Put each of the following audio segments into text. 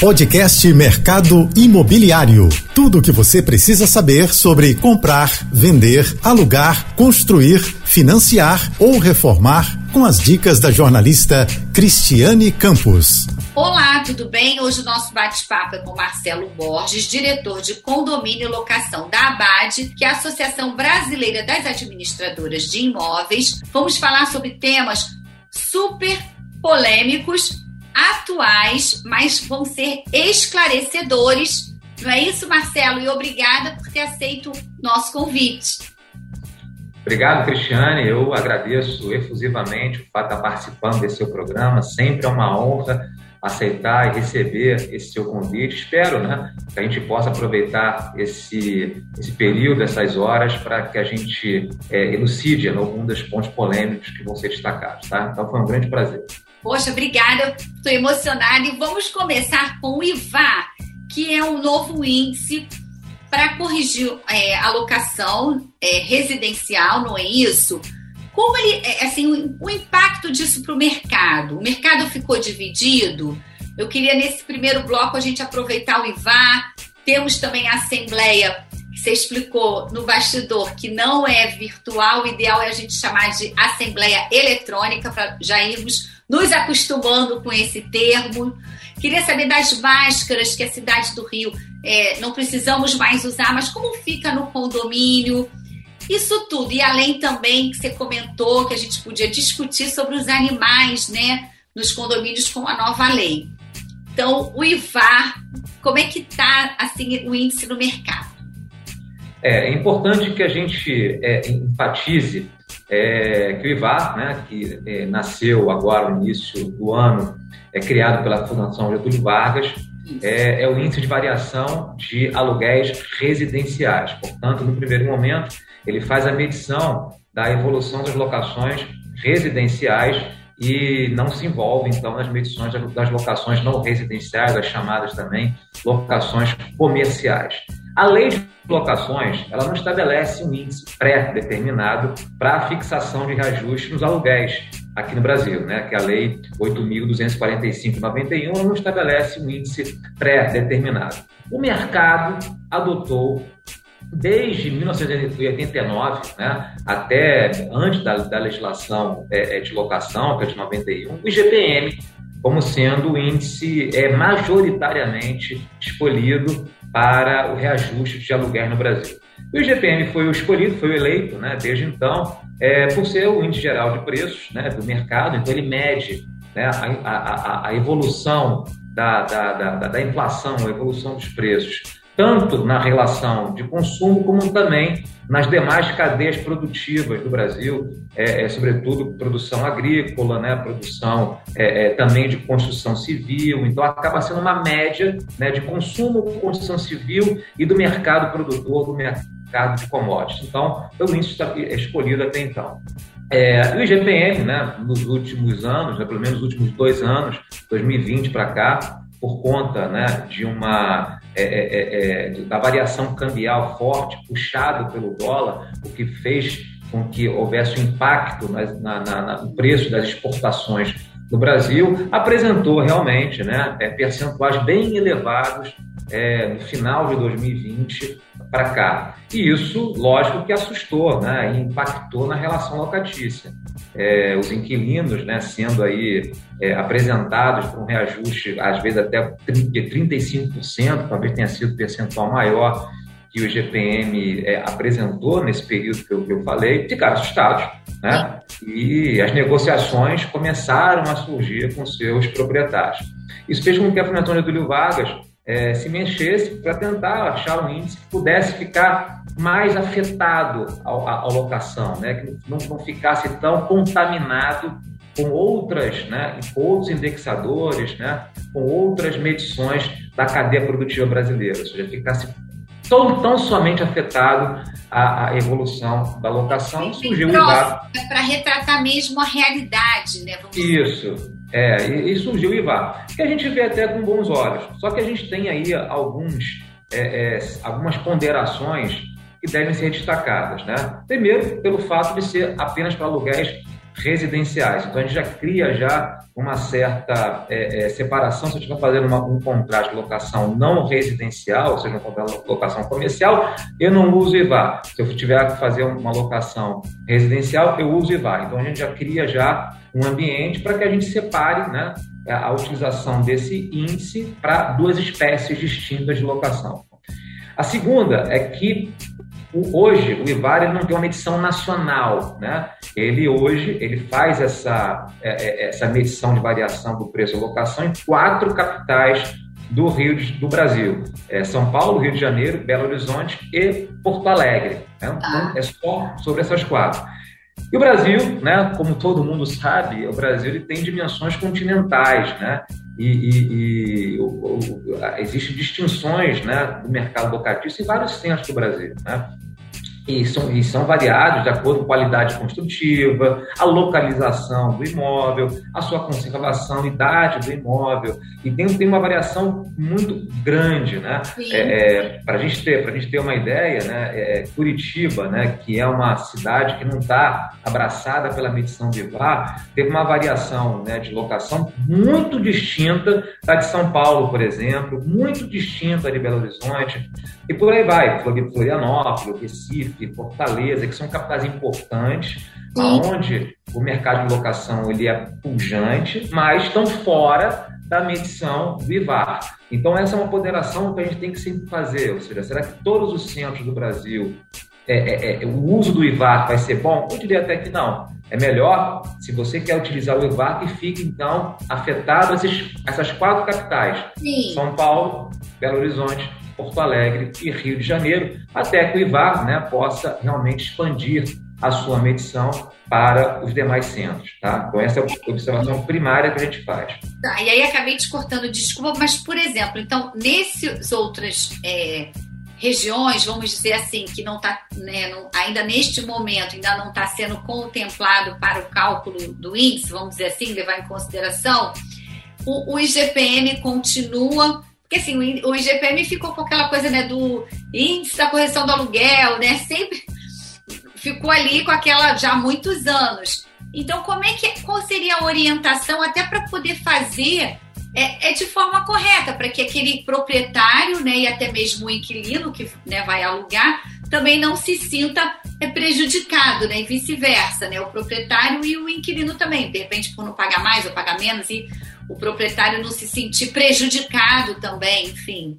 Podcast Mercado Imobiliário. Tudo o que você precisa saber sobre comprar, vender, alugar, construir, financiar ou reformar com as dicas da jornalista Cristiane Campos. Olá, tudo bem? Hoje o nosso bate-papo é com Marcelo Borges, diretor de condomínio e locação da ABAD, que é a Associação Brasileira das Administradoras de Imóveis. Vamos falar sobre temas super polêmicos atuais, mas vão ser esclarecedores. Não é isso, Marcelo? E obrigada por ter aceito nosso convite. Obrigado, Cristiane. Eu agradeço efusivamente o fato de estar participando desse seu programa. Sempre é uma honra aceitar e receber esse seu convite. Espero né, que a gente possa aproveitar esse, esse período, essas horas, para que a gente é, elucide algum dos pontos polêmicos que vão ser destacados. Tá? Então, foi um grande prazer. Poxa, obrigada, estou emocionada. E vamos começar com o IVA, que é um novo índice para corrigir é, a locação é, residencial, não é isso? Como ele, é, assim, o impacto disso para o mercado? O mercado ficou dividido? Eu queria, nesse primeiro bloco, a gente aproveitar o IVA. Temos também a Assembleia, que você explicou no bastidor, que não é virtual, o ideal é a gente chamar de Assembleia Eletrônica, para já irmos nos acostumando com esse termo. Queria saber das máscaras que a cidade do Rio é, não precisamos mais usar, mas como fica no condomínio? Isso tudo. E além também que você comentou que a gente podia discutir sobre os animais, né? Nos condomínios com a nova lei. Então, o IVAR, como é que está assim, o índice no mercado? É, é importante que a gente é, enfatize é, que o IVAR, né, que é, nasceu agora no início do ano, é criado pela Fundação Getúlio Vargas, é, é, o índice de variação de aluguéis residenciais. Portanto, no primeiro momento, ele faz a medição da evolução das locações residenciais e não se envolve, então, nas medições das locações não residenciais, as chamadas também locações comerciais. A lei de locações, ela não estabelece um índice pré-determinado para a fixação de reajuste nos aluguéis aqui no Brasil, né? que é a lei 8.245-91 não estabelece um índice pré-determinado. O mercado adotou desde 1989, né, até antes da, da legislação é, é, de locação, que é de 91, o IGPM como sendo o índice é, majoritariamente escolhido para o reajuste de aluguel no Brasil. E o IGPM foi o escolhido, foi o eleito, né, desde então, é, por ser o índice geral de preços né, do mercado, então ele mede né, a, a, a, evolução da, da, da, da inflação, a evolução dos preços tanto na relação de consumo como também nas demais cadeias produtivas do Brasil, é, é sobretudo produção agrícola, né, produção é, é, também de construção civil. Então, acaba sendo uma média né, de consumo, construção civil e do mercado produtor, do mercado de commodities. Então, foi o índice escolhido até então. É, o IGPM, né, nos últimos anos, né, pelo menos nos últimos dois anos, 2020 para cá, por conta né, de uma é, é, é, é da variação cambial forte, puxado pelo dólar, o que fez com que houvesse um impacto na, na, na, no preço das exportações no Brasil, apresentou realmente né, é, percentuais bem elevados é, no final de 2020 para cá. E isso, lógico, que assustou né, e impactou na relação locatícia. É, os inquilinos né, sendo aí é, apresentados por um reajuste, às vezes até 35%, talvez tenha sido percentual maior que o GPM é, apresentou nesse período que eu, que eu falei, ficaram assustados. Né? E as negociações começaram a surgir com seus proprietários. Isso fez com que a Fundação Getúlio Vargas é, se mexesse para tentar achar um índice que pudesse ficar mais afetado à, locação, né? que não, não ficasse tão contaminado com outras, né, com outros indexadores, né, com outras medições da cadeia produtiva brasileira, ou seja, ficasse tão, tão somente afetado a, a evolução da locação, surgiu o IVA. Para retratar mesmo a realidade, né? Vamos Isso. É, e, e, surgiu o IVA, que a gente vê até com bons olhos. Só que a gente tem aí alguns, é, é, algumas ponderações que devem ser destacadas. Né? Primeiro, pelo fato de ser apenas para aluguéis residenciais. Então a gente já cria já uma certa é, é, separação. Se eu estiver fazendo uma, um contrato de locação não residencial, ou seja, um contrato de locação comercial, eu não uso IVA. Se eu tiver que fazer uma locação residencial, eu uso IVA. Então a gente já cria já um ambiente para que a gente separe né, a utilização desse índice para duas espécies distintas de locação. A segunda é que hoje o IVAR ele não tem uma medição nacional, né? Ele hoje ele faz essa, é, é, essa medição de variação do preço da locação em quatro capitais do Rio do Brasil: é São Paulo, Rio de Janeiro, Belo Horizonte e Porto Alegre. Né? Então, é só sobre essas quatro. E o Brasil, né, como todo mundo sabe, o Brasil ele tem dimensões continentais, né? E, e, e o, o, existem distinções né, do mercado locatício em vários centros do Brasil. Né? E são, e são variados de acordo com a qualidade construtiva, a localização do imóvel, a sua conservação, idade do imóvel, e tem, tem uma variação muito grande, né? É, é, para a gente ter, para gente ter uma ideia, né? É, é, Curitiba, né? Que é uma cidade que não está abraçada pela medição de VAR, teve uma variação, né? De locação muito distinta da de São Paulo, por exemplo, muito distinta de Belo Horizonte, e por aí vai, Florianópolis, Recife e Fortaleza, que são capitais importantes, onde o mercado de locação ele é pujante, mas estão fora da medição do IVAR. Então, essa é uma ponderação que a gente tem que sempre fazer, ou seja, será que todos os centros do Brasil, é, é, é, o uso do IVAR vai ser bom? Eu diria até que não. É melhor, se você quer utilizar o IVAR, que fique, então, afetado esses, essas quatro capitais. Sim. São Paulo, Belo Horizonte, Porto Alegre e Rio de Janeiro, até que o IVAR né, possa realmente expandir a sua medição para os demais centros, tá? Então essa é a observação primária que a gente faz. Tá, e aí acabei te cortando, desculpa, mas por exemplo, então nesses outras é, regiões, vamos dizer assim, que não está, né, ainda neste momento, ainda não está sendo contemplado para o cálculo do índice, vamos dizer assim, levar em consideração, o, o IGPM continua porque assim, o IGPM ficou com aquela coisa né, do índice da correção do aluguel, né? Sempre ficou ali com aquela já há muitos anos. Então, como é que qual seria a orientação até para poder fazer é, é, de forma correta, para que aquele proprietário, né, e até mesmo o inquilino que né, vai alugar, também não se sinta é, prejudicado, né, e vice-versa, né, o proprietário e o inquilino também, de repente por não pagar mais ou pagar menos e o proprietário não se sentir prejudicado também, enfim.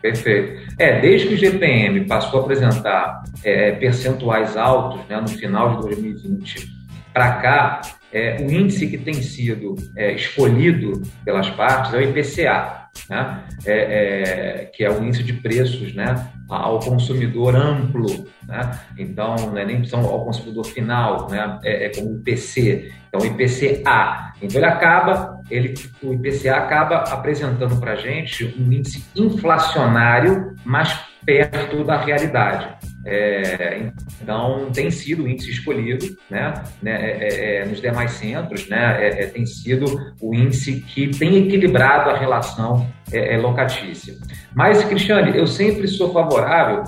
Perfeito. É, desde que o GPM passou a apresentar é, percentuais altos né, no final de 2020 para cá, é, o índice que tem sido é, escolhido pelas partes é o IPCA, né? É, é, que é o índice de preços né, ao consumidor amplo. Né? Então, não é nem são ao consumidor final, né? é, é como o IPC, então o IPCA. Então, ele acaba, ele, o IPCA acaba apresentando para a gente um índice inflacionário mais perto da realidade. É, então, tem sido o índice escolhido né, né é, é, é nos demais centros, né, é, é, tem sido o índice que tem equilibrado a relação locatícia. Mas, Cristiane, eu sempre sou favorável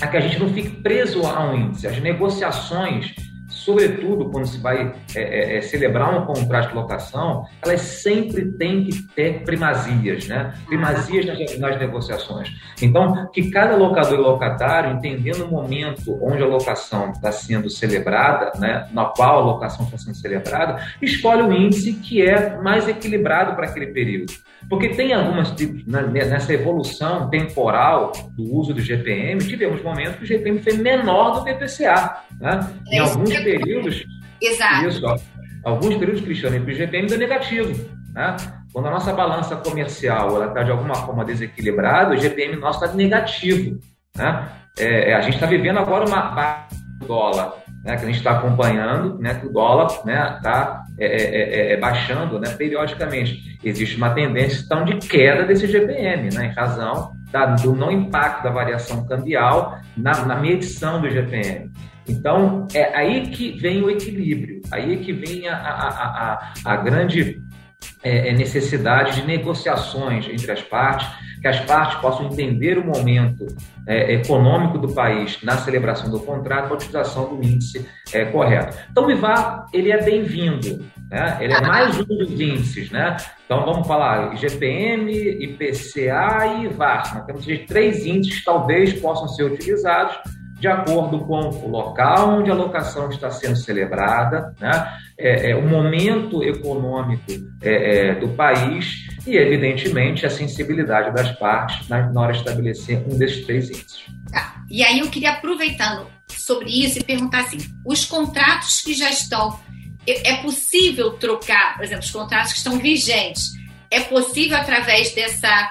a que a gente não fique preso a um índice. As negociações sobretudo quando se vai é, é, é, celebrar um contrato de locação, elas sempre têm que ter primazias, né? Primazias nas, nas negociações. Então, que cada locador e locatário, entendendo o momento onde a locação está sendo celebrada, né, na qual a locação está sendo celebrada, escolhe o índice que é mais equilibrado para aquele período. Porque tem algumas, nessa evolução temporal do uso do GPM, tivemos momentos que o GPM foi menor do que o PPCA. Né? Em alguns períodos. Exato. Isso, ó, alguns períodos, Cristiano, o GPM é negativo. Né? Quando a nossa balança comercial está de alguma forma desequilibrada, o GPM nosso está negativo. Né? É, é, a gente está vivendo agora uma baixa do dólar, né, que a gente está acompanhando, né, que o dólar está né, tá, é é, é, é, é, baixando né, periodicamente. Existe uma tendência então, de queda desse GPM, né, em razão da, do não impacto da variação cambial na, na medição do GPM. Então, é aí que vem o equilíbrio, aí é que vem a, a, a, a grande é, é, necessidade de negociações entre as partes, que as partes possam entender o momento é, econômico do país na celebração do contrato, a utilização do índice é, correto. Então, o IVA ele é bem-vindo, né? ele é mais um dos índices. Né? Então, vamos falar IGPM, IPCA e IVAR. Nós temos três índices que talvez possam ser utilizados de acordo com o local onde a locação está sendo celebrada, né? é, é, o momento econômico é, é, do país e, evidentemente, a sensibilidade das partes na, hora de estabelecer um desses três índices. Tá. E aí eu queria, aproveitando sobre isso, e perguntar assim: os contratos que já estão. É, é possível trocar, por exemplo, os contratos que estão vigentes, é possível através dessa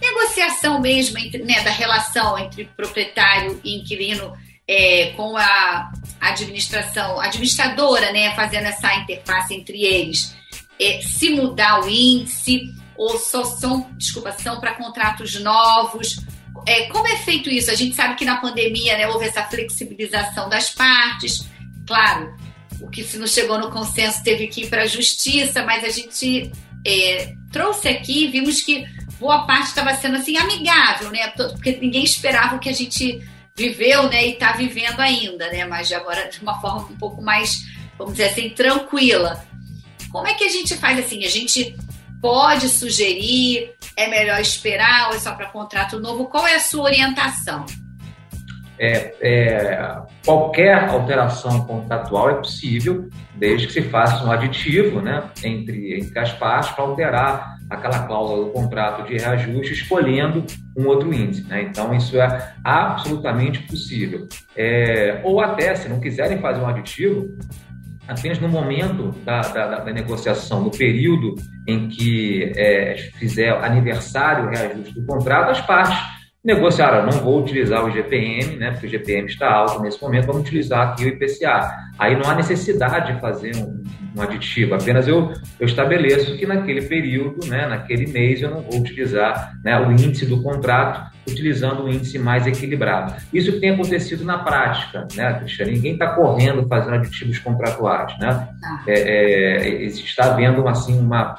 negociação mesmo entre, né, da relação entre proprietário e inquilino é, com a administração, administradora, né, fazendo essa interface entre eles, é, se mudar o índice ou só são, desculpa, são para contratos novos. É, como é feito isso? A gente sabe que na pandemia né, houve essa flexibilização das partes. Claro, o que se não chegou no consenso teve que ir para a justiça, mas a gente é, trouxe aqui, vimos que boa parte estava sendo assim amigável, né? Porque ninguém esperava o que a gente viveu, né? E está vivendo ainda, né? Mas agora de uma forma um pouco mais, vamos dizer assim, tranquila. Como é que a gente faz assim? A gente pode sugerir? É melhor esperar ou é só para contrato novo? Qual é a sua orientação? É, é, qualquer alteração contratual é possível, desde que se faça um aditivo né, entre, entre as partes para alterar aquela cláusula do contrato de reajuste escolhendo um outro índice. Né? Então, isso é absolutamente possível. É, ou até, se não quiserem fazer um aditivo, apenas no momento da, da, da negociação, no período em que é, fizer aniversário o reajuste do contrato, as partes negociaram, não vou utilizar o GPM, né, porque o GPM está alto nesse momento, vamos utilizar aqui o IPCA. Aí não há necessidade de fazer um, um aditivo, apenas eu, eu estabeleço que naquele período, né, naquele mês, eu não vou utilizar né, o índice do contrato, utilizando o índice mais equilibrado. Isso tem acontecido na prática, né, Cristiane? Ninguém está correndo fazendo aditivos contratuais, né? Ah. É, é, está havendo, assim, uma,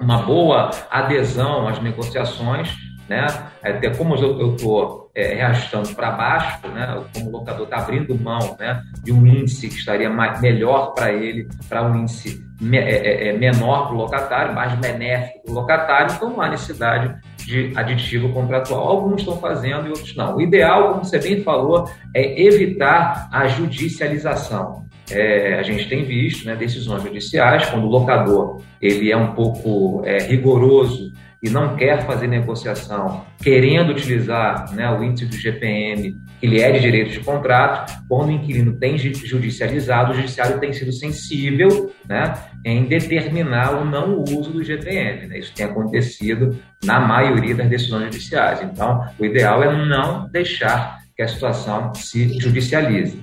uma boa adesão às negociações né? Até como eu estou é, reajustando para baixo, né? Como o locador está abrindo mão, né? De um índice que estaria mais, melhor para ele, para um índice me, é, é, é menor para o locatário, mais benéfico para o locatário, então não há necessidade de aditivo contratual. Alguns estão fazendo e outros não. O ideal, como você bem falou, é evitar a judicialização. É, a gente tem visto né, decisões judiciais, quando o locador ele é um pouco é, rigoroso e não quer fazer negociação, querendo utilizar né, o índice do GPM, que ele é de direito de contrato, quando o inquilino tem judicializado, o judiciário tem sido sensível né, em determinar o não uso do GPM. Né? Isso tem acontecido na maioria das decisões judiciais. Então, o ideal é não deixar que a situação se judicialize.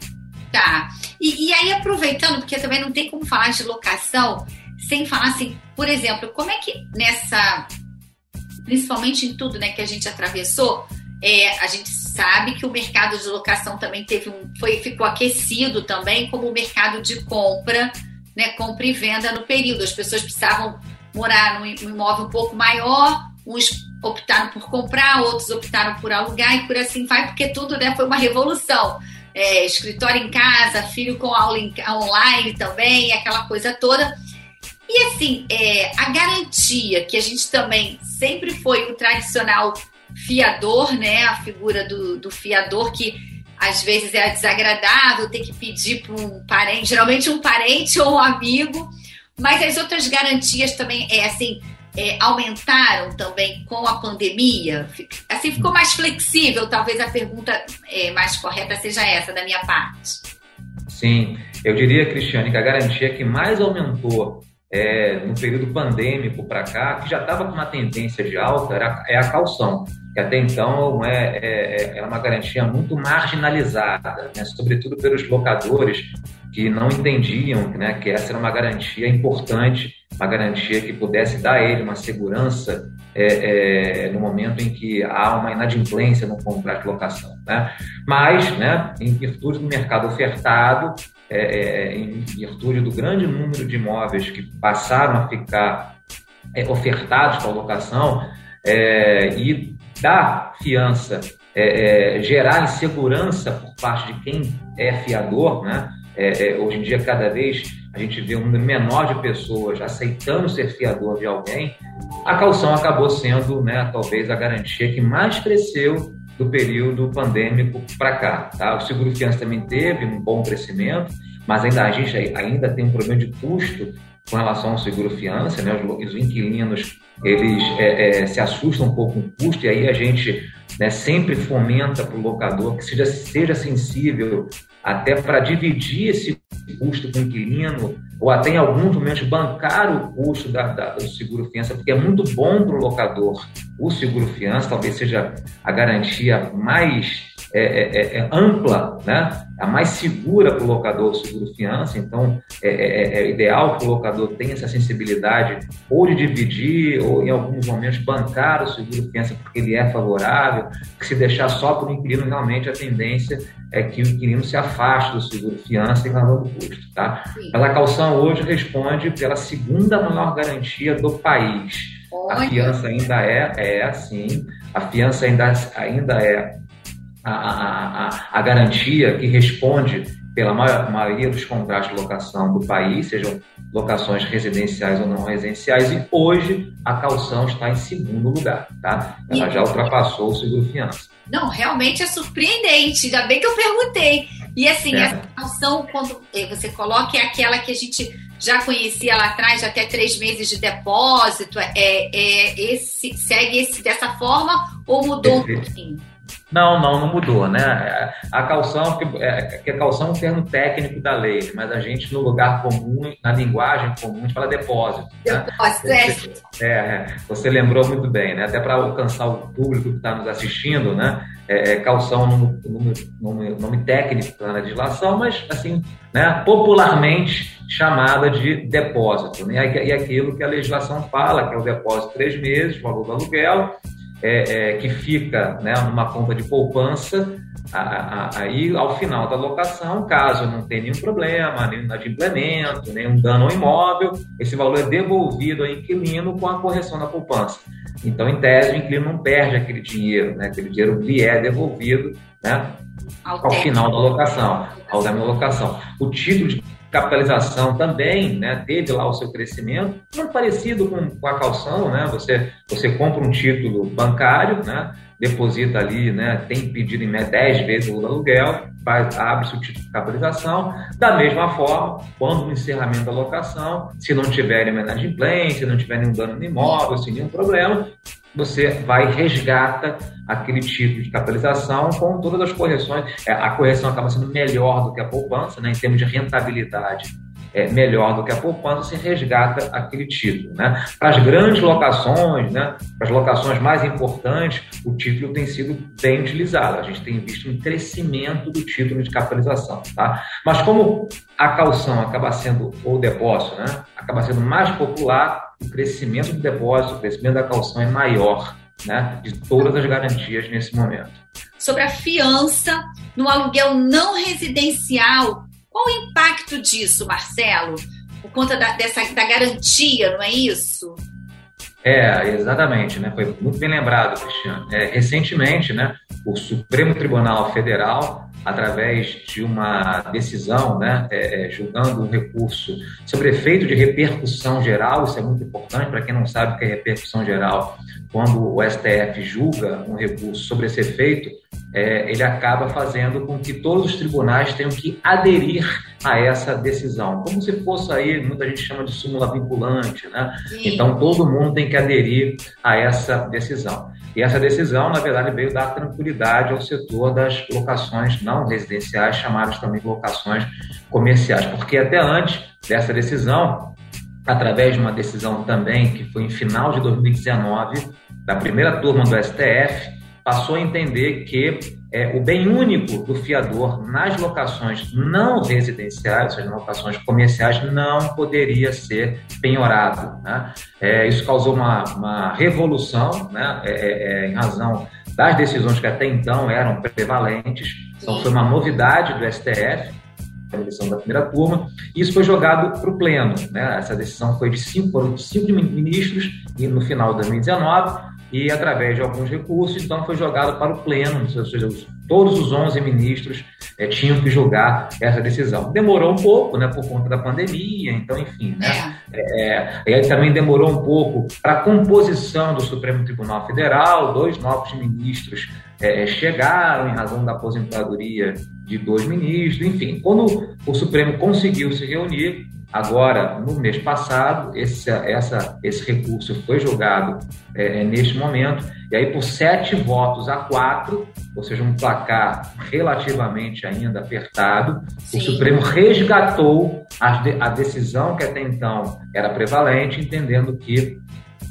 Tá. E, e aí, aproveitando, porque também não tem como falar de locação sem falar assim, por exemplo, como é que nessa principalmente em tudo né, que a gente atravessou, é, a gente sabe que o mercado de locação também teve um, foi, ficou aquecido também, como o mercado de compra, né, compra e venda no período. As pessoas precisavam morar num imóvel um pouco maior, uns optaram por comprar, outros optaram por alugar e por assim vai, porque tudo né, foi uma revolução. É, escritório em casa, filho com aula em, online também, aquela coisa toda. E assim, é, a garantia, que a gente também sempre foi o tradicional fiador, né? A figura do, do fiador que às vezes é desagradável ter que pedir para um parente, geralmente um parente ou um amigo, mas as outras garantias também é assim. É, aumentaram também com a pandemia? Assim ficou mais flexível? Talvez a pergunta é, mais correta seja essa da minha parte. Sim, eu diria, Cristiane, que a garantia que mais aumentou é, no período pandêmico para cá, que já estava com uma tendência de alta, era, é a calção, que até então é, é, é uma garantia muito marginalizada, né, sobretudo pelos locadores que não entendiam né, que essa era uma garantia importante, uma garantia que pudesse dar a ele uma segurança é, é, no momento em que há uma inadimplência no contrato de locação. Né? Mas, né, em virtude do mercado ofertado, é, é, em virtude do grande número de imóveis que passaram a ficar é, ofertados para locação é, e dar fiança, é, é, gerar insegurança por parte de quem é fiador, né? É, é, hoje em dia, cada vez a gente vê um número menor de pessoas aceitando ser fiador de alguém, a calção acabou sendo, né, talvez, a garantia que mais cresceu do período pandêmico para cá. Tá? O seguro fiança também teve um bom crescimento, mas ainda a gente ainda tem um problema de custo com relação ao seguro fiança, né? Os, os inquilinos eles é, é, se assustam um pouco com o custo e aí a gente né, sempre fomenta para o locador que seja, seja sensível até para dividir esse custo com o inquilino, ou até em alguns momentos bancar o custo da, da, do seguro-fiança, porque é muito bom para o locador. O seguro-fiança, talvez seja a garantia mais é, é, é, é ampla, né? a mais segura para o locador o seguro-fiança, então é, é, ideal que o locador tenha essa sensibilidade ou de dividir ou em alguns momentos bancar o seguro-fiança porque ele é favorável, que se deixar só para o inquilino realmente a tendência é que o inquilino se afaste do seguro-fiança em razão do custo. Tá? Mas a calção hoje responde pela segunda maior garantia do país. A fiança ainda é, é assim, a fiança ainda, ainda é a, a, a, garantia que responde pela maioria dos contratos de locação do país, sejam locações residenciais ou não residenciais, e hoje a calção está em segundo lugar, tá? Ela já ultrapassou o seguro fiança. Não, realmente é surpreendente, ainda bem que eu perguntei. E assim, é. essa calção, quando eh, você coloca, é aquela que a gente já conhecia lá atrás, até três meses de depósito, é, é esse, segue esse dessa forma ou mudou Perfeito. um pouquinho? Não, não, não mudou, né? A calção, é, que a calção é um termo técnico da lei, mas a gente, no lugar comum, na linguagem comum, a gente fala depósito. Né? Depósito, né? é. é. Você lembrou muito bem, né? Até para alcançar o público que está nos assistindo, né? É, é calção é um nome, nome, nome técnico na legislação, mas, assim, né? popularmente chamada de depósito. Né? E aquilo que a legislação fala, que é o depósito de três meses, valor do aluguel, é, é, que fica né, numa conta de poupança, aí ao final da locação, caso não tenha nenhum problema, nenhum inadimplemento, nenhum dano ao imóvel, esse valor é devolvido ao inquilino com a correção da poupança. Então, em tese, o inquilino não perde aquele dinheiro, né? aquele dinheiro lhe é devolvido né? ao, ao final da locação, ao da minha locação. O título de capitalização também né, teve lá o seu crescimento, muito parecido com, com, a calção, né? Você, você compra um título bancário, né? deposita ali, né, tem pedido em média 10 vezes o aluguel, abre-se o título de capitalização. Da mesma forma, quando no encerramento da locação, se não tiver inadimplência, se não tiver nenhum dano no imóvel, sem nenhum problema, você vai resgata aquele tipo de capitalização com todas as correções. É, a correção acaba sendo melhor do que a poupança, né, em termos de rentabilidade. É melhor do que a poupança, se resgata aquele título. Né? Para as grandes locações, né, para as locações mais importantes, o título tem sido bem utilizado. A gente tem visto um crescimento do título de capitalização. Tá? Mas como a calção acaba sendo, ou o depósito, né, acaba sendo mais popular, o crescimento do depósito, o crescimento da calção é maior né, de todas as garantias nesse momento. Sobre a fiança no aluguel não residencial, qual o impacto disso, Marcelo? Por conta da, dessa, da garantia, não é isso? É, exatamente, né? Foi muito bem lembrado, Cristiano. É, recentemente, né, o Supremo Tribunal Federal através de uma decisão, né, é, é, julgando um recurso sobre efeito de repercussão geral, isso é muito importante para quem não sabe o que é repercussão geral. Quando o STF julga um recurso sobre esse efeito, é, ele acaba fazendo com que todos os tribunais tenham que aderir a essa decisão, como se fosse aí, muita gente chama de súmula vinculante, né? Sim. Então todo mundo tem que aderir a essa decisão. E essa decisão, na verdade, veio dar tranquilidade ao setor das locações não residenciais, chamadas também locações comerciais, porque até antes dessa decisão, através de uma decisão também que foi em final de 2019, da primeira turma do STF, passou a entender que é, o bem único do fiador nas locações não residenciais, ou seja, locações comerciais, não poderia ser penhorado. Né? É, isso causou uma, uma revolução né? É, é, é em razão das decisões que até então eram prevalentes. Então, foi uma novidade do STF eleição da primeira turma, e isso foi jogado para o Pleno. Né? Essa decisão foi de cinco, cinco ministros e no final de 2019, e através de alguns recursos, então foi jogado para o Pleno, ou seja, todos os 11 ministros é, tinham que julgar essa decisão. Demorou um pouco, né, por conta da pandemia, então, enfim, né, é. É, também demorou um pouco para a composição do Supremo Tribunal Federal, dois novos ministros é, chegaram em razão da aposentadoria de dois ministros, enfim, quando o Supremo conseguiu se reunir, Agora, no mês passado, esse, essa, esse recurso foi julgado é, é, neste momento, e aí por sete votos a quatro, ou seja, um placar relativamente ainda apertado, Sim. o Supremo resgatou a, a decisão que até então era prevalente, entendendo que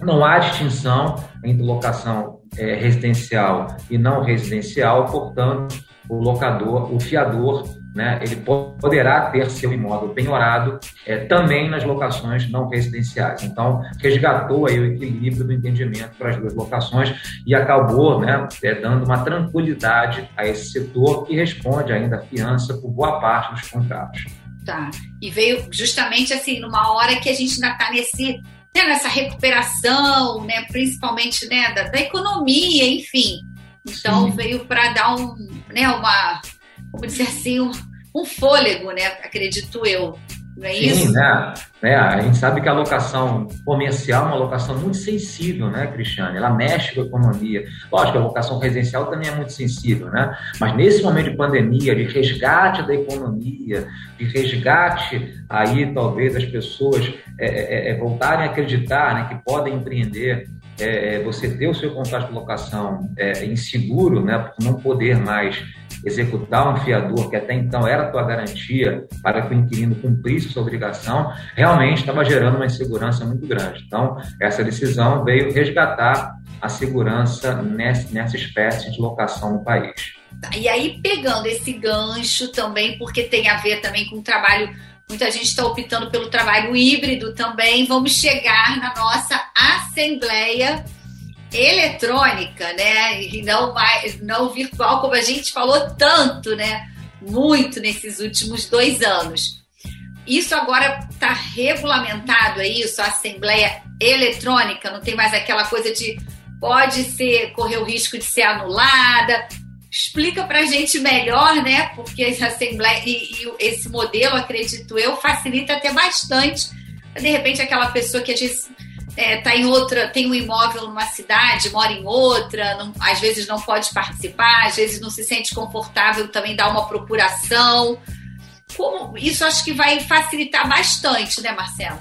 não há distinção entre locação é, residencial e não residencial, portanto, o locador, o fiador né, ele poderá ter seu imóvel penhorado é, também nas locações não residenciais. Então, resgatou aí o equilíbrio do entendimento para as duas locações e acabou né, é, dando uma tranquilidade a esse setor que responde ainda à fiança por boa parte dos contratos. Tá. E veio justamente assim, numa hora que a gente ainda está nesse né, nessa recuperação, né, principalmente né, da, da economia, enfim. Então Sim. veio para dar um, né, uma vamos dizer assim, um, um fôlego, né? Acredito eu. Não é Sim, isso? Né? É, a gente sabe que a locação comercial é uma locação muito sensível, né, Cristiane? Ela mexe com a economia. Lógico, a locação residencial também é muito sensível, né? Mas nesse momento de pandemia, de resgate da economia, de resgate aí, talvez, as pessoas é, é, é voltarem a acreditar né, que podem empreender, é, é, você ter o seu contrato de locação é, inseguro, né, por não poder mais executar um fiador que até então era a tua garantia para que o inquilino cumprisse sua obrigação, realmente estava gerando uma insegurança muito grande. Então, essa decisão veio resgatar a segurança nessa, nessa espécie de locação no país. E aí, pegando esse gancho também, porque tem a ver também com o trabalho, muita gente está optando pelo trabalho híbrido também, vamos chegar na nossa Assembleia eletrônica, né? E não, mais, não virtual, como a gente falou tanto, né? Muito nesses últimos dois anos. Isso agora está regulamentado, é isso? A Assembleia Eletrônica, não tem mais aquela coisa de pode ser, correr o risco de ser anulada. Explica para a gente melhor, né? Porque essa Assembleia e, e esse modelo, acredito eu, facilita até bastante. De repente, aquela pessoa que a gente é, tá em outra, tem um imóvel numa cidade, mora em outra, não, às vezes não pode participar, às vezes não se sente confortável também dar uma procuração. Como, isso acho que vai facilitar bastante, né, Marcelo?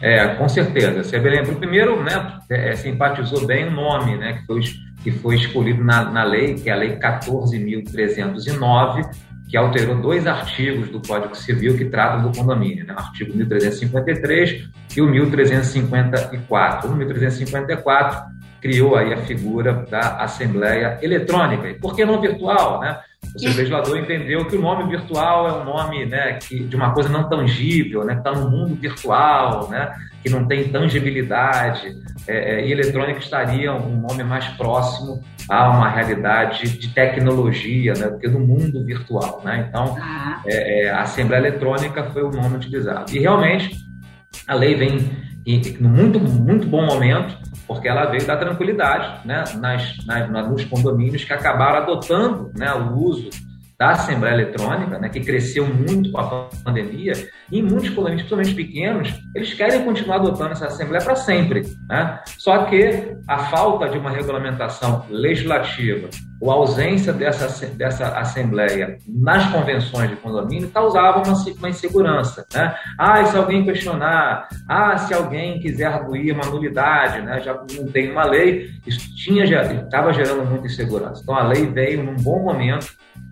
É, com certeza. Você lembra, primeiro, né, é, simpatizou bem o nome, né, que foi, que foi escolhido na, na lei, que é a Lei 14.309, que alterou dois artigos do Código Civil que tratam do condomínio, né? o artigo 1353 e o 1354. O 1354 criou aí a figura da Assembleia Eletrônica. E por que não virtual, né? O legislador entendeu que o nome virtual é um nome né, que, de uma coisa não tangível, né, que está no mundo virtual, né, que não tem tangibilidade, é, é, e eletrônica estaria um nome mais próximo a uma realidade de tecnologia, né, do que do mundo virtual. Né? Então, ah. é, é, a Assembleia Eletrônica foi o nome utilizado. E realmente, a lei vem em, em muito, muito bom momento, porque ela veio dar tranquilidade né, nas, nas, nos condomínios que acabaram adotando né, o uso da Assembleia Eletrônica, né, que cresceu muito com a pandemia, e muitos condomínios, principalmente pequenos, eles querem continuar adotando essa Assembleia para sempre. Né? Só que a falta de uma regulamentação legislativa ou a ausência dessa, dessa Assembleia nas convenções de condomínio causava uma, uma insegurança. Né? Ah, e se alguém questionar, ah, se alguém quiser arguir uma nulidade, né? já não tem uma lei, isso tinha, estava gerando muita insegurança. Então a lei veio num bom momento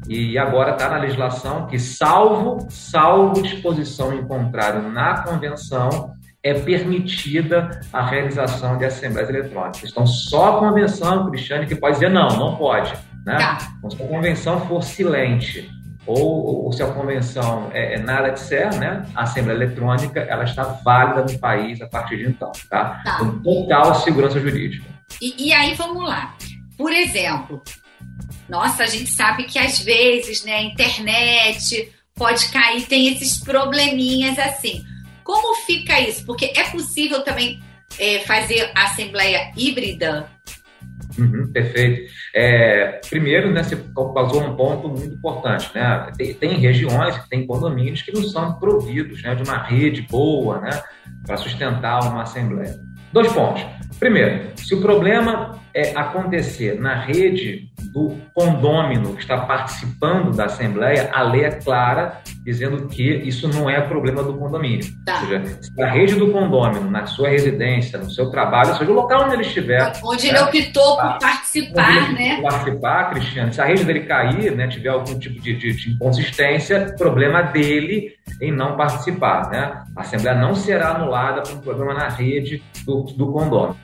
e agora está na legislação que, salvo, salvo disposição em contrário na convenção, é permitida a realização de assembleias eletrônicas. Então, só a convenção, Cristiane, que pode dizer não, não pode. Né? Tá. Então, se a convenção for silente ou, ou se a convenção é, é, nada disser, né, a Assembleia Eletrônica ela está válida no país a partir de então, tá? tá. Com total segurança jurídica. E, e aí, vamos lá. Por exemplo, nossa, a gente sabe que às vezes, né, a internet pode cair, tem esses probleminhas assim. Como fica isso? Porque é possível também é, fazer assembleia híbrida? Uhum, perfeito. É, primeiro, né, você causou um ponto muito importante. Né? Tem, tem, regiões, tem condomínios que não são providos né, de uma rede boa né, para sustentar uma assembleia. Dois pontos. Primeiro, se o problema é acontecer na rede do condômino que está participando da Assembleia, a lei é clara dizendo que isso não é problema do condomínio. Tá. Ou seja, se a rede do condômino, na sua residência, no seu trabalho, ou seja, o local onde ele estiver. Onde ele optou por participar, né? Participar, Cristiano. Se a rede dele cair, né, tiver algum tipo de, de, de inconsistência, problema dele em não participar. Né? A Assembleia não será anulada por um problema na rede do, do condômino.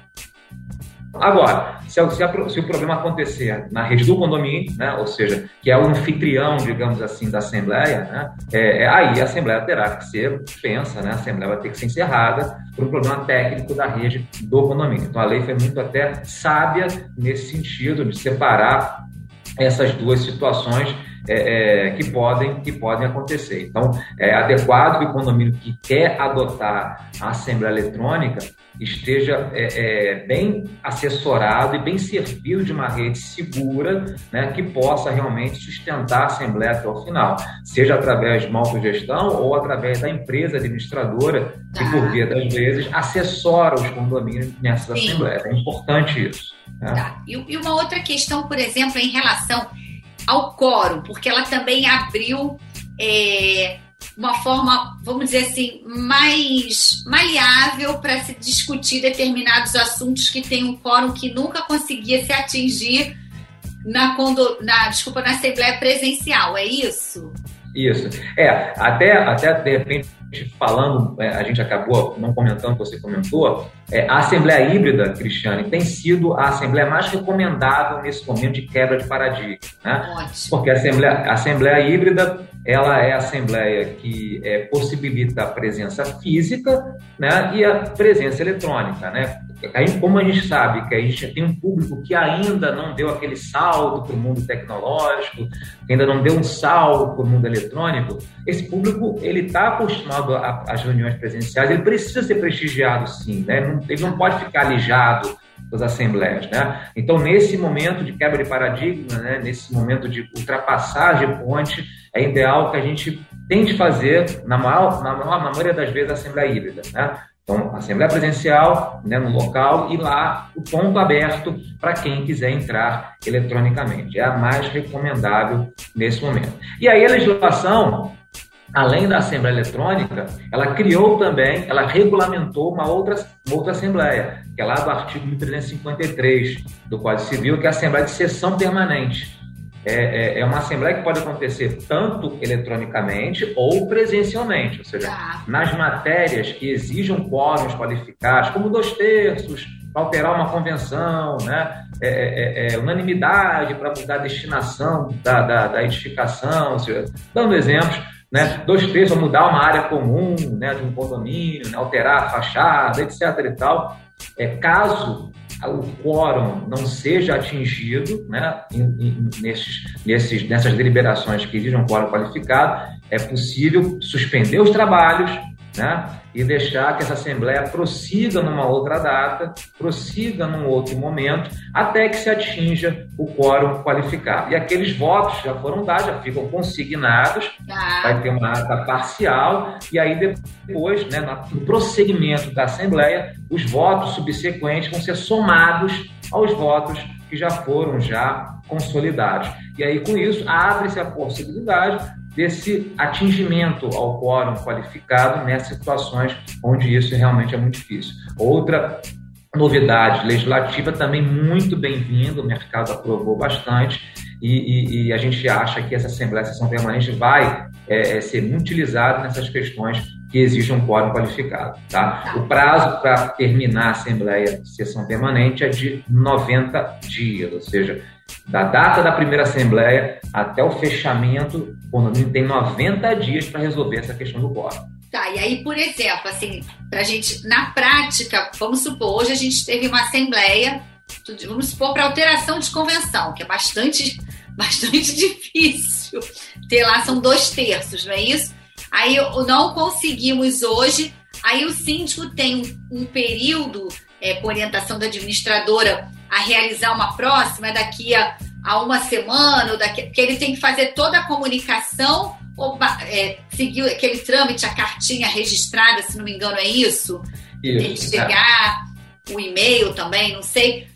Agora, se, se, se, o problema acontecer na rede do condomínio, né, ou seja, que é o anfitrião, digamos assim, da Assembleia, né, é, é, aí a Assembleia terá que ser suspensa, né, a Assembleia vai ter que ser encerrada por um problema técnico da rede do condomínio. Então a lei foi muito até sábia nesse sentido de separar essas duas situações é, é, que, podem, que podem acontecer. Então, é adequado que o condomínio que quer adotar a Assembleia Eletrônica esteja é, é, bem assessorado e bem servido de uma rede segura né, que possa realmente sustentar a Assembleia até o final, seja através de uma autogestão ou através da empresa administradora que, por tá. via das vezes, assessora os condomínios nessa Sim. Assembleia. É importante isso. Né? Tá. E, e uma outra questão, por exemplo, em relação ao quórum, porque ela também abriu é, uma forma, vamos dizer assim, mais maleável para se discutir determinados assuntos que tem um quórum que nunca conseguia se atingir na, na, desculpa, na Assembleia Presencial, é isso? Isso. É, até, até de repente falando, é, a gente acabou não comentando, você comentou, é, a Assembleia Híbrida, Cristiane, tem sido a Assembleia mais recomendável nesse momento de quebra de paradigma. Né? Porque a Assembleia, a Assembleia Híbrida ela é a Assembleia que é, possibilita a presença física né, e a presença eletrônica. Né? Aí, como a gente sabe que a gente tem um público que ainda não deu aquele salto para o mundo tecnológico, que ainda não deu um salto para o mundo eletrônico, esse público ele está acostumado às reuniões presenciais, ele precisa ser prestigiado sim, né? ele não pode ficar alijado das assembleias, né? Então nesse momento de quebra de paradigma, né? Nesse momento de ultrapassagem de ponte, é ideal que a gente tente fazer na maior, na, na maioria das vezes a assembleia híbrida, né? Então, assembleia presencial, né, no local, e lá o ponto aberto para quem quiser entrar eletronicamente. É a mais recomendável nesse momento. E aí a legislação, além da assembleia eletrônica, ela criou também, ela regulamentou uma outra, uma outra assembleia, que é lá do artigo 353 do Código Civil, que é a assembleia de sessão permanente é, é, é, uma assembleia que pode acontecer tanto eletronicamente ou presencialmente, ou seja, tá. nas matérias que exijam quóruns qualificados, como dois terços, para alterar uma convenção, né? É, é, é, é unanimidade para mudar a destinação da, da, da edificação, seja, dando exemplos, né? dois terços para mudar uma área comum né? de um condomínio, né? alterar a fachada, etc. e tal. É, caso o quórum não seja atingido né, em, em, nesses, nesses, nessas deliberações que exigem um quórum qualificado, é possível suspender os trabalhos né, e deixar que essa Assembleia prossiga numa outra data, prossiga num outro momento, até que se atinja o quórum qualificado. E aqueles votos já foram dados, já ficam consignados, tá. vai ter uma ata parcial, e aí depois, né, no prosseguimento da Assembleia, os votos subsequentes vão ser somados aos votos que já foram já consolidados. E aí, com isso, abre-se a possibilidade desse atingimento ao quórum qualificado nessas situações onde isso realmente é muito difícil. Outra novidade legislativa também muito bem-vinda, o mercado aprovou bastante e, e, e, a gente acha que essa Assembleia Sessão Permanente vai é, é ser muito utilizada nessas questões que exigem um quórum qualificado. Tá? O prazo para terminar a Assembleia Sessão Permanente é de 90 dias, ou seja, da data da primeira assembleia até o fechamento, o condomínio tem 90 dias para resolver essa questão do quórum. Tá, e aí, por exemplo, assim, para a gente, na prática, vamos supor, hoje a gente teve uma assembleia, vamos supor, para alteração de convenção, que é bastante, bastante difícil ter lá, são dois terços, não é isso? Aí não conseguimos hoje, aí o síndico tem um, um período, é, com orientação da administradora, a realizar uma próxima daqui a, a uma semana, ou daqui, porque ele tem que fazer toda a comunicação, ou é, seguir aquele trâmite, a cartinha registrada, se não me engano, é isso? isso tem que chegar, é. o e-mail também, não sei.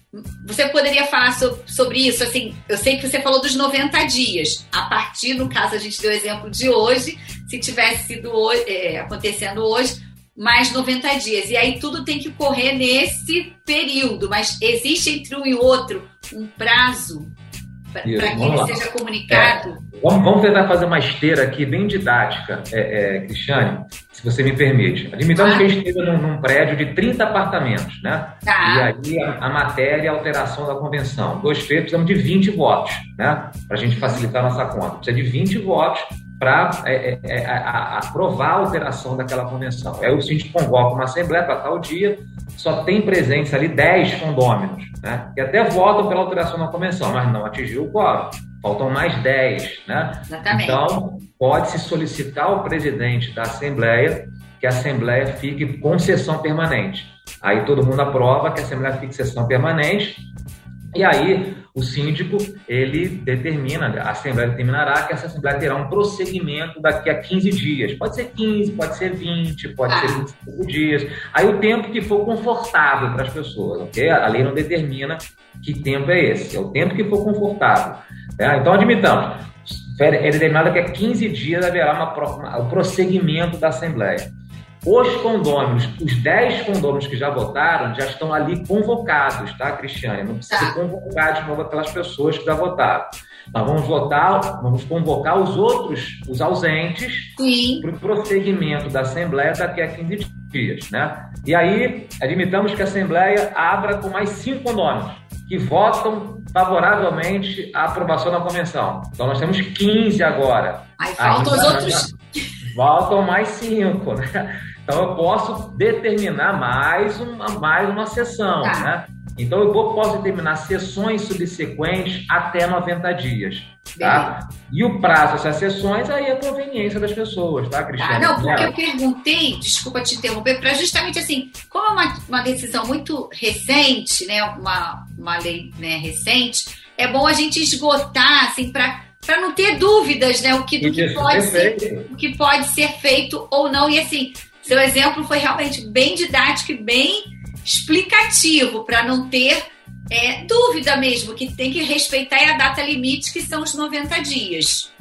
Você poderia falar sobre, sobre, isso? Assim, eu sei que você falou dos 90 dias. A partir, no caso, a gente deu o exemplo de hoje, se tivesse sido hoje, é, acontecendo hoje, mais 90 dias. E aí tudo tem que correr nesse período, mas existe entre um e outro um prazo para que ele lá. seja comunicado? É, vamos, vamos, tentar fazer uma esteira aqui bem didática, é, é, Cristiane, se você me permite. Admitamos ah. que a gente esteja num, num, prédio de 30 apartamentos, né? Tá. E aí a, a matéria e a alteração da convenção. Dois feitos, precisamos de 20 votos, né? Para a gente facilitar a nossa conta. Precisa de 20 votos para é, é, é aprovar a alteração daquela convenção. Aí o síndico convoca uma assembleia para tal dia, só tem presentes ali 10 condôminos, né? que até votam pela alteração da convenção, mas não atingiu o quórum. Faltam mais 10, né? Exatamente. Então, pode-se solicitar ao presidente da Assembleia que a Assembleia fique com sessão permanente. Aí todo mundo aprova que a Assembleia fique sessão permanente, e aí, o síndico, ele determina, a Assembleia determinará que essa Assembleia terá um prosseguimento daqui a 15 dias. Pode ser 15, pode ser 20, pode ah. ser 25 dias. Aí o tempo que for confortável para as pessoas, ok? A lei não determina que tempo é esse, é o tempo que for confortável. Tá? Então, admitamos, é determinado que a 15 dias haverá uma, uma, o prosseguimento da Assembleia. Os condôminos, os 10 condôminos que já votaram, já estão ali convocados, tá, Cristiane? Não precisa tá. convocar de novo aquelas pessoas que já votaram. Nós vamos votar, vamos convocar os outros, os ausentes, para o prosseguimento da Assembleia daqui a 15 dias, né? E aí, admitamos que a Assembleia abra com mais cinco condôminos que votam favoravelmente à aprovação da convenção. Então, nós temos 15 agora. Aí faltam os outros... Faltam mais cinco, né? Então eu posso determinar mais uma, mais uma sessão, tá. né? Então eu vou, posso determinar sessões subsequentes até 90 dias. Tá? E o prazo dessas sessões aí é a conveniência das pessoas, tá, Cristiane? Tá, não, porque eu perguntei, desculpa te interromper, para justamente assim, como é uma, uma decisão muito recente, né? Uma, uma lei né, recente, é bom a gente esgotar, assim, para para não ter dúvidas, né, o que, do que pode ser, o que pode ser feito ou não. E assim, seu exemplo foi realmente bem didático e bem explicativo, para não ter é, dúvida mesmo, que tem que respeitar a data limite, que são os 90 dias.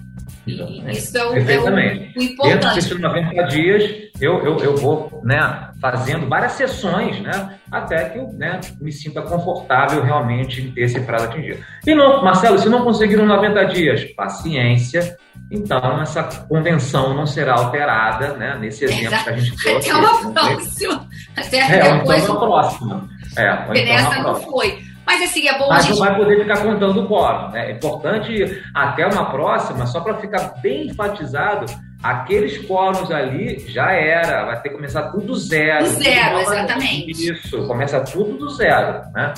Isso é o, é o, o importante. Dentro desses 90 dias, eu, eu, eu vou né, fazendo várias sessões, né, até que eu né, me sinta confortável realmente em ter esse prazo atingido. E não, Marcelo, se não conseguiram 90 dias, paciência, então, essa convenção não será alterada, né? Nesse exemplo Exato. que a gente trouxe. Até uma próxima. Até é, depois. Então, uma próxima. É, então nessa não foi. Mas assim, é bom Mas a gente... não vai poder ficar contando o quórum. Né? É importante, até uma próxima, só para ficar bem enfatizado, aqueles quórums ali já era, vai ter que começar tudo do zero. Do zero, exatamente. Isso, começa tudo do zero, né?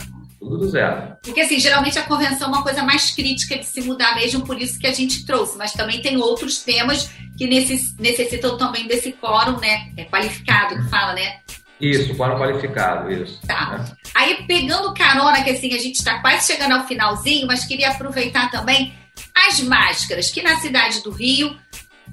Tudo do zero. Porque, assim, geralmente a convenção é uma coisa mais crítica de se mudar mesmo, por isso que a gente trouxe. Mas também tem outros temas que necess, necessitam também desse quórum, né? É qualificado, que fala, né? Isso, quórum qualificado, isso. Tá. Né? Aí, pegando carona, que assim, a gente está quase chegando ao finalzinho, mas queria aproveitar também as máscaras, que na cidade do Rio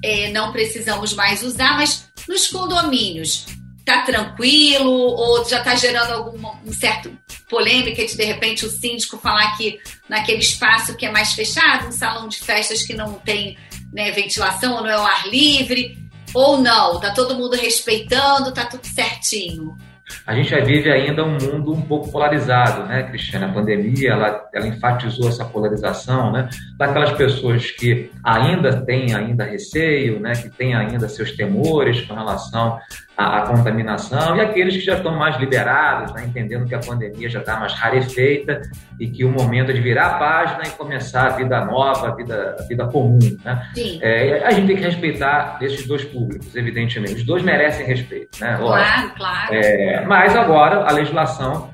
é, não precisamos mais usar, mas nos condomínios tá tranquilo ou já está gerando alguma um certo polêmica de de repente o síndico falar que naquele espaço que é mais fechado, um salão de festas que não tem né, ventilação ou não é o ar livre, ou não, tá todo mundo respeitando, tá tudo certinho a gente vive ainda um mundo um pouco polarizado, né, Cristiana? A pandemia, ela, ela enfatizou essa polarização, né? Daquelas pessoas que ainda têm ainda receio, né, que têm ainda seus temores com relação à, à contaminação, e aqueles que já estão mais liberados, né, entendendo que a pandemia já está mais rarefeita e que o momento é de virar a página e começar a vida nova, a vida, a vida comum, né? É, a gente tem que respeitar esses dois públicos, evidentemente. Os dois merecem respeito, né? Claro, claro. É, mas agora a legislação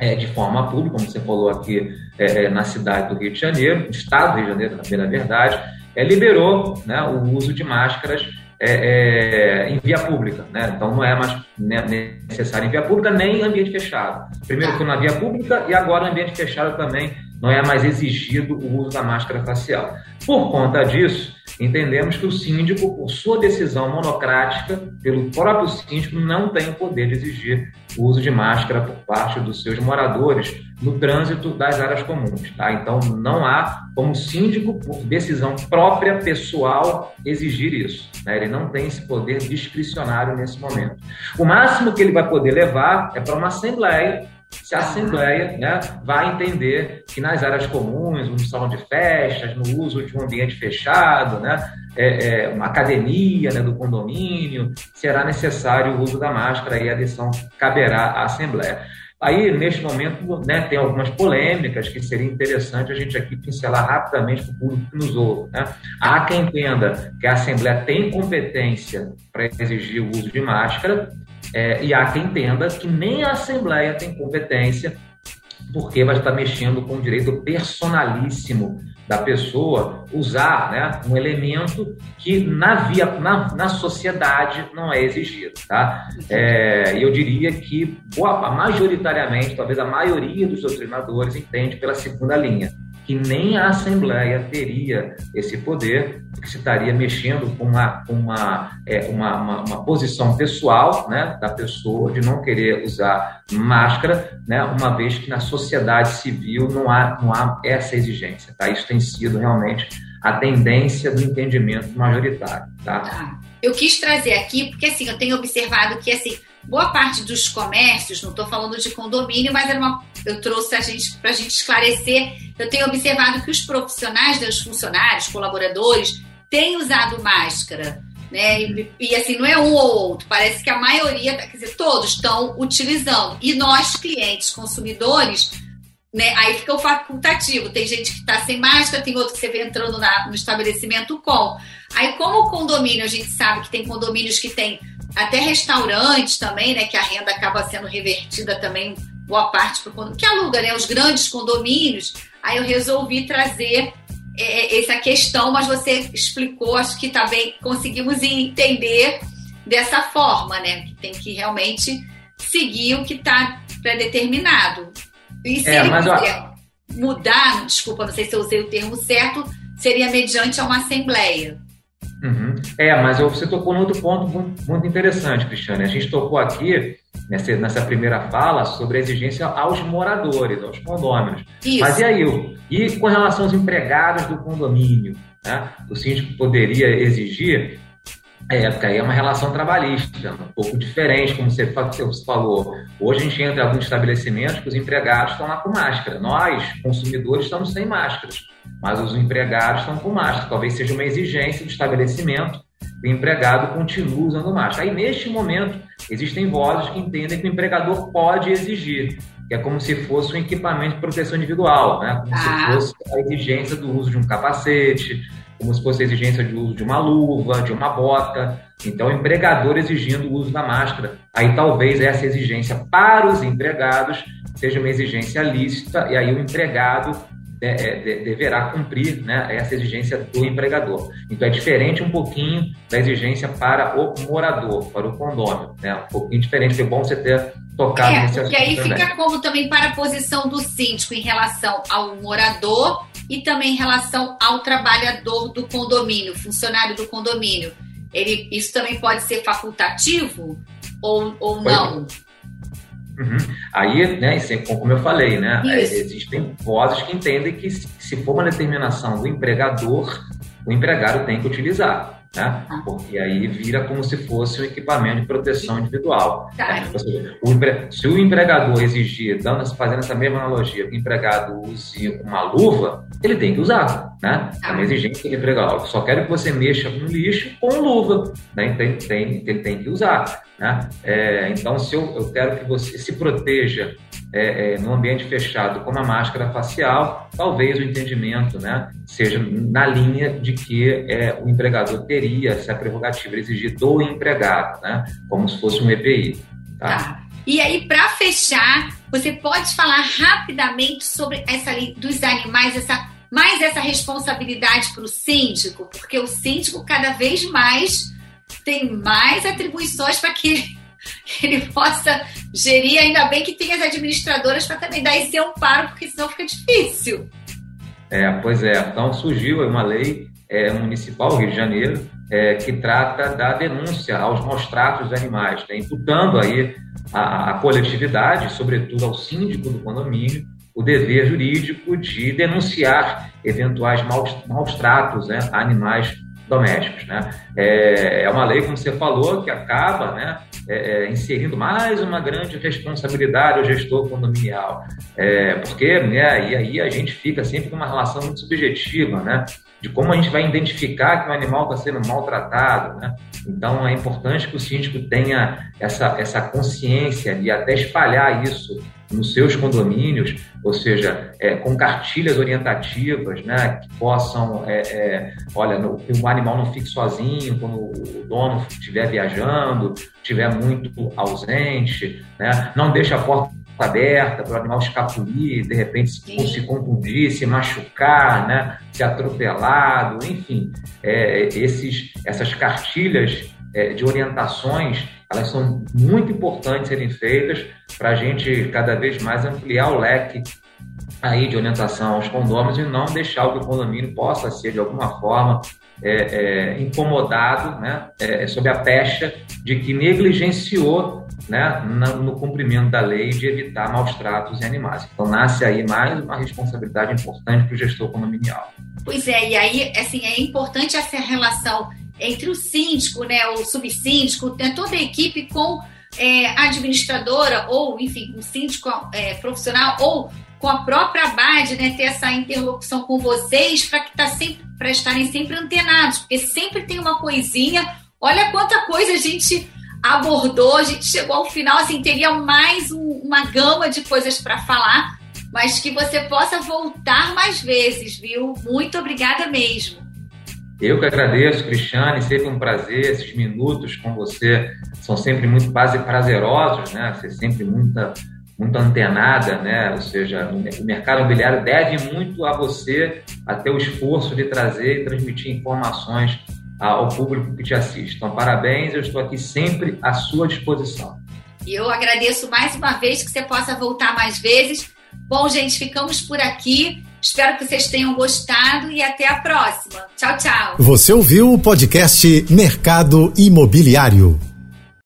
é, de forma pública, como você falou aqui é, é na cidade do Rio de Janeiro, no estado do Rio de Janeiro, na verdade, é, liberou né, o uso de máscaras é, é, em via pública, né? Então não é mais necessário em via pública nem em ambiente fechado. Primeiro foi na via pública e agora no ambiente fechado também não é mais exigido o uso da máscara facial. Por conta disso, entendemos que o síndico, por sua decisão monocrática, pelo próprio síndico, não tem o poder de exigir o uso de máscara por parte dos seus moradores no trânsito das áreas comuns. Tá? Então, não há como síndico, por decisão própria, pessoal, exigir isso. Né? Ele não tem esse poder discricionário nesse momento. O máximo que ele vai poder levar é para uma assembleia se a Assembleia né, vai entender que nas áreas comuns, no salão de festas, no uso de um ambiente fechado, né, é, é, uma academia né, do condomínio, será necessário o uso da máscara e a adesão caberá à Assembleia. Aí, neste momento, né, tem algumas polêmicas que seria interessante a gente aqui pincelar rapidamente para o público que nos ouve. Né? Há quem entenda que a Assembleia tem competência para exigir o uso de máscara, é, e há quem entenda que nem a Assembleia tem competência, porque vai estar mexendo com o direito personalíssimo da pessoa usar né, um elemento que na, via, na, na sociedade não é exigido. Tá? É, eu diria que, boa, majoritariamente, talvez a maioria dos doutrinadores entende pela segunda linha que nem a Assembleia teria esse poder, porque se estaria mexendo com uma, uma, é, uma, uma, uma, posição pessoal né, da pessoa de não querer usar máscara, né, uma vez que na sociedade civil não há, não há essa exigência. Tá? Isso tem sido realmente a tendência do entendimento majoritário. Tá? Ah, eu quis trazer aqui, porque assim, eu tenho observado que assim, boa parte dos comércios, não estou falando de condomínio, mas era uma, eu trouxe a gente para a gente esclarecer. Eu tenho observado que os profissionais, os funcionários, colaboradores, têm usado máscara. Né? E, e, assim, não é um ou outro, parece que a maioria, quer dizer, todos estão utilizando. E nós, clientes, consumidores, né? Aí fica o facultativo. Tem gente que está sem máscara, tem outro que você vê entrando na, no estabelecimento com. Aí, como o condomínio, a gente sabe que tem condomínios que tem até restaurantes também, né? Que a renda acaba sendo revertida também, boa parte para o condomínio, que aluga, né? Os grandes condomínios. Aí eu resolvi trazer é, é, essa questão, mas você explicou, acho que também conseguimos entender dessa forma, né? Que tem que realmente seguir o que está pré-determinado. E se é, ele quiser mudar, desculpa, não sei se eu usei o termo certo, seria mediante a uma assembleia. É, mas você tocou num outro ponto muito interessante, Cristiane. A gente tocou aqui, nessa, nessa primeira fala, sobre a exigência aos moradores, aos condôminos. Isso. Mas e aí, e com relação aos empregados do condomínio? Né? O síndico poderia exigir é, porque aí é uma relação trabalhista, um pouco diferente, como você falou. Hoje a gente entra em alguns estabelecimentos que os empregados estão lá com máscara. Nós, consumidores, estamos sem máscaras, mas os empregados estão com máscara. Talvez seja uma exigência do estabelecimento que o empregado continue usando máscara. Aí, neste momento, existem vozes que entendem que o empregador pode exigir, que é como se fosse um equipamento de proteção individual, né? como ah. se fosse a exigência do uso de um capacete, como se fosse a exigência de uso de uma luva, de uma bota. Então, o empregador exigindo o uso da máscara. Aí talvez essa exigência para os empregados seja uma exigência lícita, e aí o empregado é, é, deverá cumprir né, essa exigência do empregador. Então é diferente um pouquinho da exigência para o morador, para o condômino. Né? Um pouquinho diferente, foi bom você ter tocado é, nesse assunto. E aí também. fica como também para a posição do síndico em relação ao morador e também em relação ao trabalhador do condomínio, funcionário do condomínio. Ele, isso também pode ser facultativo ou, ou não? Uhum. Aí, né, como eu falei, né, existem vozes que entendem que se for uma determinação do empregador, o empregado tem que utilizar. Né? Ah. Porque aí vira como se fosse um equipamento de proteção individual. O empre... Se o empregador exigir, dando, fazendo essa mesma analogia, que o empregado use uma luva, ele tem que usar. Né? É uma exigência. Eu só quero que você mexa no lixo com luva. Né? Tem, tem, ele tem que usar. Né? É, então, se eu, eu quero que você se proteja é, é, no ambiente fechado com uma máscara facial, talvez o entendimento né, seja na linha de que é, o empregador teria essa prerrogativa de exigir do empregado, né, como se fosse um EPI. Tá? tá. E aí, para fechar, você pode falar rapidamente sobre essa lei dos animais, essa mais essa responsabilidade para o síndico, porque o síndico cada vez mais tem mais atribuições para que ele possa gerir. Ainda bem que tem as administradoras para também dar esse amparo, porque senão fica difícil. É, pois é. Então surgiu uma lei é, municipal, Rio de Janeiro, é, que trata da denúncia aos maus tratos dos animais, né, imputando aí a, a coletividade, sobretudo ao síndico do condomínio, o dever jurídico de denunciar eventuais maus, maus tratos né, a animais domésticos. Né? É, é uma lei, como você falou, que acaba né, é, é, inserindo mais uma grande responsabilidade ao gestor condominial, é, porque né, e aí a gente fica sempre com uma relação muito subjetiva, né? de como a gente vai identificar que o animal está sendo maltratado. Né? Então, é importante que o síndico tenha essa, essa consciência e até espalhar isso nos seus condomínios, ou seja, é, com cartilhas orientativas, né, que possam, é, é, olha, no, que o animal não fique sozinho quando o dono estiver viajando, estiver muito ausente, né, não deixe a porta aberta para o animal escapulir, de repente se, se contundir, se machucar, né, ser atropelado, enfim, é, esses, essas cartilhas é, de orientações elas são muito importantes serem feitas para a gente cada vez mais ampliar o leque aí de orientação aos condôminos e não deixar que o condomínio possa ser de alguma forma é, é, incomodado né, é, sob a pecha de que negligenciou né, no, no cumprimento da lei de evitar maus tratos em animais. Então nasce aí mais uma responsabilidade importante para o gestor condominial. Pois é, e aí assim, é importante essa relação entre o síndico, né, o subsíndico, toda a equipe com é, administradora ou, enfim, o síndico é, profissional ou com a própria BAD, né, ter essa interlocução com vocês para que tá sempre para estarem sempre antenados, porque sempre tem uma coisinha. Olha quanta coisa a gente abordou, a gente chegou ao final, assim, teria mais um, uma gama de coisas para falar, mas que você possa voltar mais vezes, viu? Muito obrigada mesmo. Eu que agradeço, Cristiane, sempre um prazer. Esses minutos com você são sempre muito prazerosos, né? Você sempre muita, muito antenada, né? Ou seja, o mercado imobiliário deve muito a você, até o esforço de trazer e transmitir informações ao público que te assiste. Então, parabéns, eu estou aqui sempre à sua disposição. E eu agradeço mais uma vez que você possa voltar mais vezes. Bom, gente, ficamos por aqui. Espero que vocês tenham gostado e até a próxima. Tchau, tchau. Você ouviu o podcast Mercado Imobiliário.